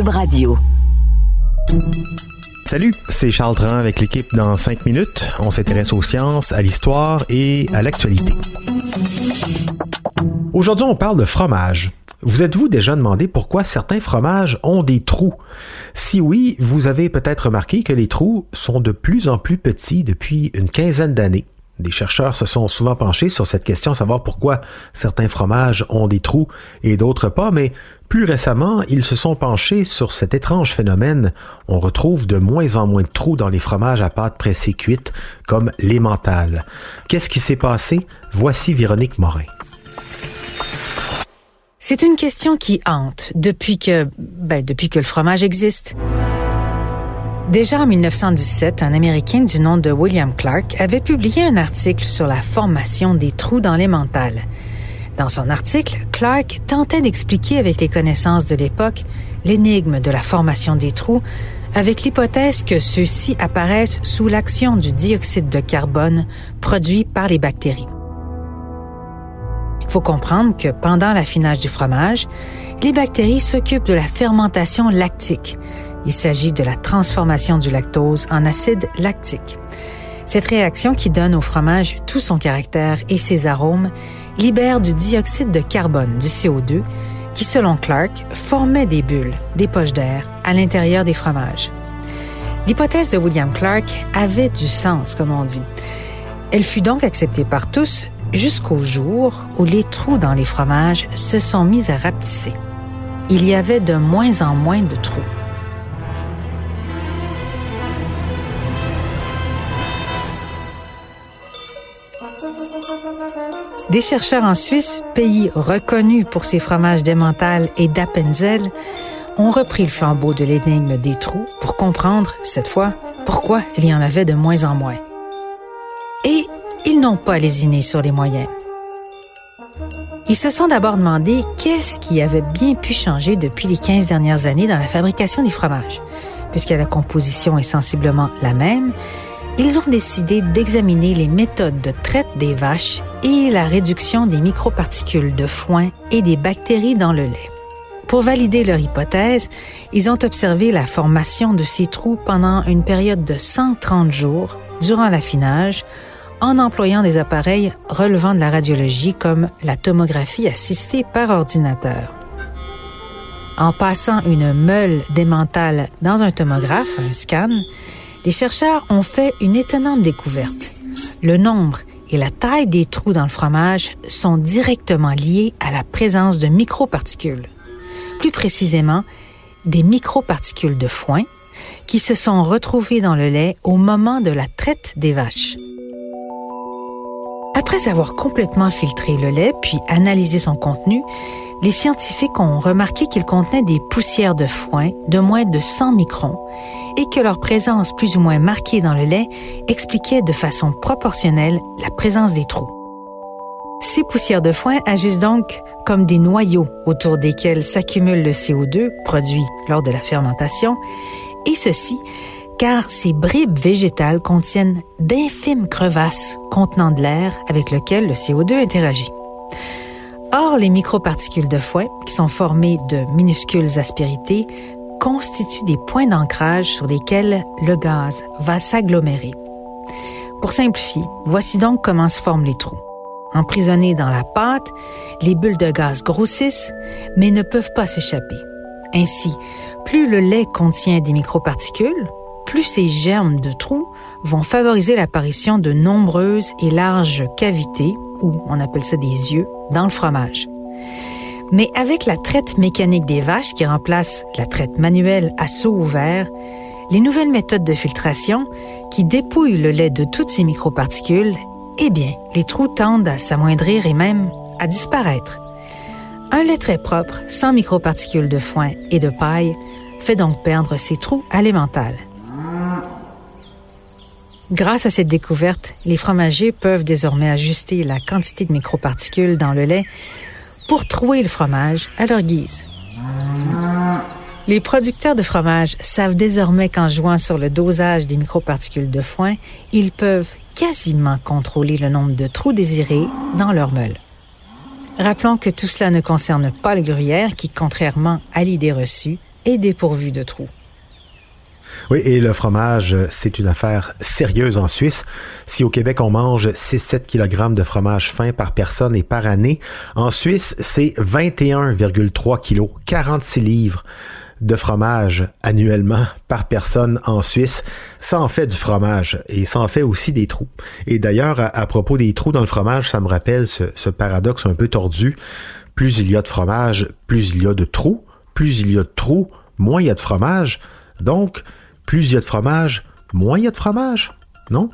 Radio. Salut, c'est Charles Dran avec l'équipe dans 5 minutes. On s'intéresse aux sciences, à l'histoire et à l'actualité. Aujourd'hui, on parle de fromage. Vous êtes-vous déjà demandé pourquoi certains fromages ont des trous? Si oui, vous avez peut-être remarqué que les trous sont de plus en plus petits depuis une quinzaine d'années. Des chercheurs se sont souvent penchés sur cette question, savoir pourquoi certains fromages ont des trous et d'autres pas, mais plus récemment, ils se sont penchés sur cet étrange phénomène. On retrouve de moins en moins de trous dans les fromages à pâte pressée cuite, comme l'emmental. Qu'est-ce qui s'est passé? Voici Véronique Morin. C'est une question qui hante depuis que, ben, depuis que le fromage existe. Déjà en 1917, un Américain du nom de William Clark avait publié un article sur la formation des trous dans l'emmental. Dans son article, Clark tentait d'expliquer avec les connaissances de l'époque l'énigme de la formation des trous avec l'hypothèse que ceux-ci apparaissent sous l'action du dioxyde de carbone produit par les bactéries. Il faut comprendre que pendant l'affinage du fromage, les bactéries s'occupent de la fermentation lactique, il s'agit de la transformation du lactose en acide lactique. Cette réaction qui donne au fromage tout son caractère et ses arômes libère du dioxyde de carbone, du CO2, qui, selon Clark, formait des bulles, des poches d'air, à l'intérieur des fromages. L'hypothèse de William Clark avait du sens, comme on dit. Elle fut donc acceptée par tous jusqu'au jour où les trous dans les fromages se sont mis à rapetisser. Il y avait de moins en moins de trous. Des chercheurs en Suisse, pays reconnu pour ses fromages d'Emmental et d'Appenzell, ont repris le flambeau de l'énigme des trous pour comprendre, cette fois, pourquoi il y en avait de moins en moins. Et ils n'ont pas lésiné sur les moyens. Ils se sont d'abord demandé qu'est-ce qui avait bien pu changer depuis les 15 dernières années dans la fabrication des fromages. Puisque la composition est sensiblement la même, ils ont décidé d'examiner les méthodes de traite des vaches et la réduction des microparticules de foin et des bactéries dans le lait. Pour valider leur hypothèse, ils ont observé la formation de ces trous pendant une période de 130 jours durant l'affinage en employant des appareils relevant de la radiologie comme la tomographie assistée par ordinateur. En passant une meule d'émental dans un tomographe, un scan, les chercheurs ont fait une étonnante découverte. Le nombre et la taille des trous dans le fromage sont directement liés à la présence de microparticules. Plus précisément, des microparticules de foin qui se sont retrouvées dans le lait au moment de la traite des vaches. Après avoir complètement filtré le lait puis analysé son contenu, les scientifiques ont remarqué qu'il contenait des poussières de foin de moins de 100 microns et que leur présence plus ou moins marquée dans le lait expliquait de façon proportionnelle la présence des trous. Ces poussières de foin agissent donc comme des noyaux autour desquels s'accumule le CO2 produit lors de la fermentation, et ceci car ces bribes végétales contiennent d'infimes crevasses contenant de l'air avec lequel le CO2 interagit. Or, les microparticules de foin, qui sont formées de minuscules aspérités, constituent des points d'ancrage sur lesquels le gaz va s'agglomérer. Pour simplifier, voici donc comment se forment les trous. Emprisonnés dans la pâte, les bulles de gaz grossissent, mais ne peuvent pas s'échapper. Ainsi, plus le lait contient des microparticules, plus ces germes de trous vont favoriser l'apparition de nombreuses et larges cavités, ou on appelle ça des yeux, dans le fromage. Mais avec la traite mécanique des vaches qui remplace la traite manuelle à seau ouvert, les nouvelles méthodes de filtration qui dépouillent le lait de toutes ces microparticules, eh bien, les trous tendent à s'amoindrir et même à disparaître. Un lait très propre, sans microparticules de foin et de paille, fait donc perdre ses trous à l'emmental. Grâce à cette découverte, les fromagers peuvent désormais ajuster la quantité de microparticules dans le lait pour trouer le fromage à leur guise. Les producteurs de fromage savent désormais qu'en jouant sur le dosage des microparticules de foin, ils peuvent quasiment contrôler le nombre de trous désirés dans leur meule. Rappelons que tout cela ne concerne pas le gruyère qui, contrairement à l'idée reçue, est dépourvu de trous. Oui, et le fromage, c'est une affaire sérieuse en Suisse. Si au Québec, on mange 6-7 kg de fromage fin par personne et par année, en Suisse, c'est 21,3 kg, 46 livres de fromage annuellement par personne en Suisse. Ça en fait du fromage et ça en fait aussi des trous. Et d'ailleurs, à, propos des trous dans le fromage, ça me rappelle ce, ce paradoxe un peu tordu. Plus il y a de fromage, plus il y a de trous. Plus il y a de trous, moins il y a de fromage. Donc, plus il y a de fromage, moins il y a de fromage. Non?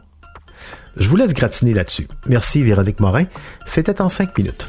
Je vous laisse gratiner là-dessus. Merci Véronique Morin. C'était en cinq minutes.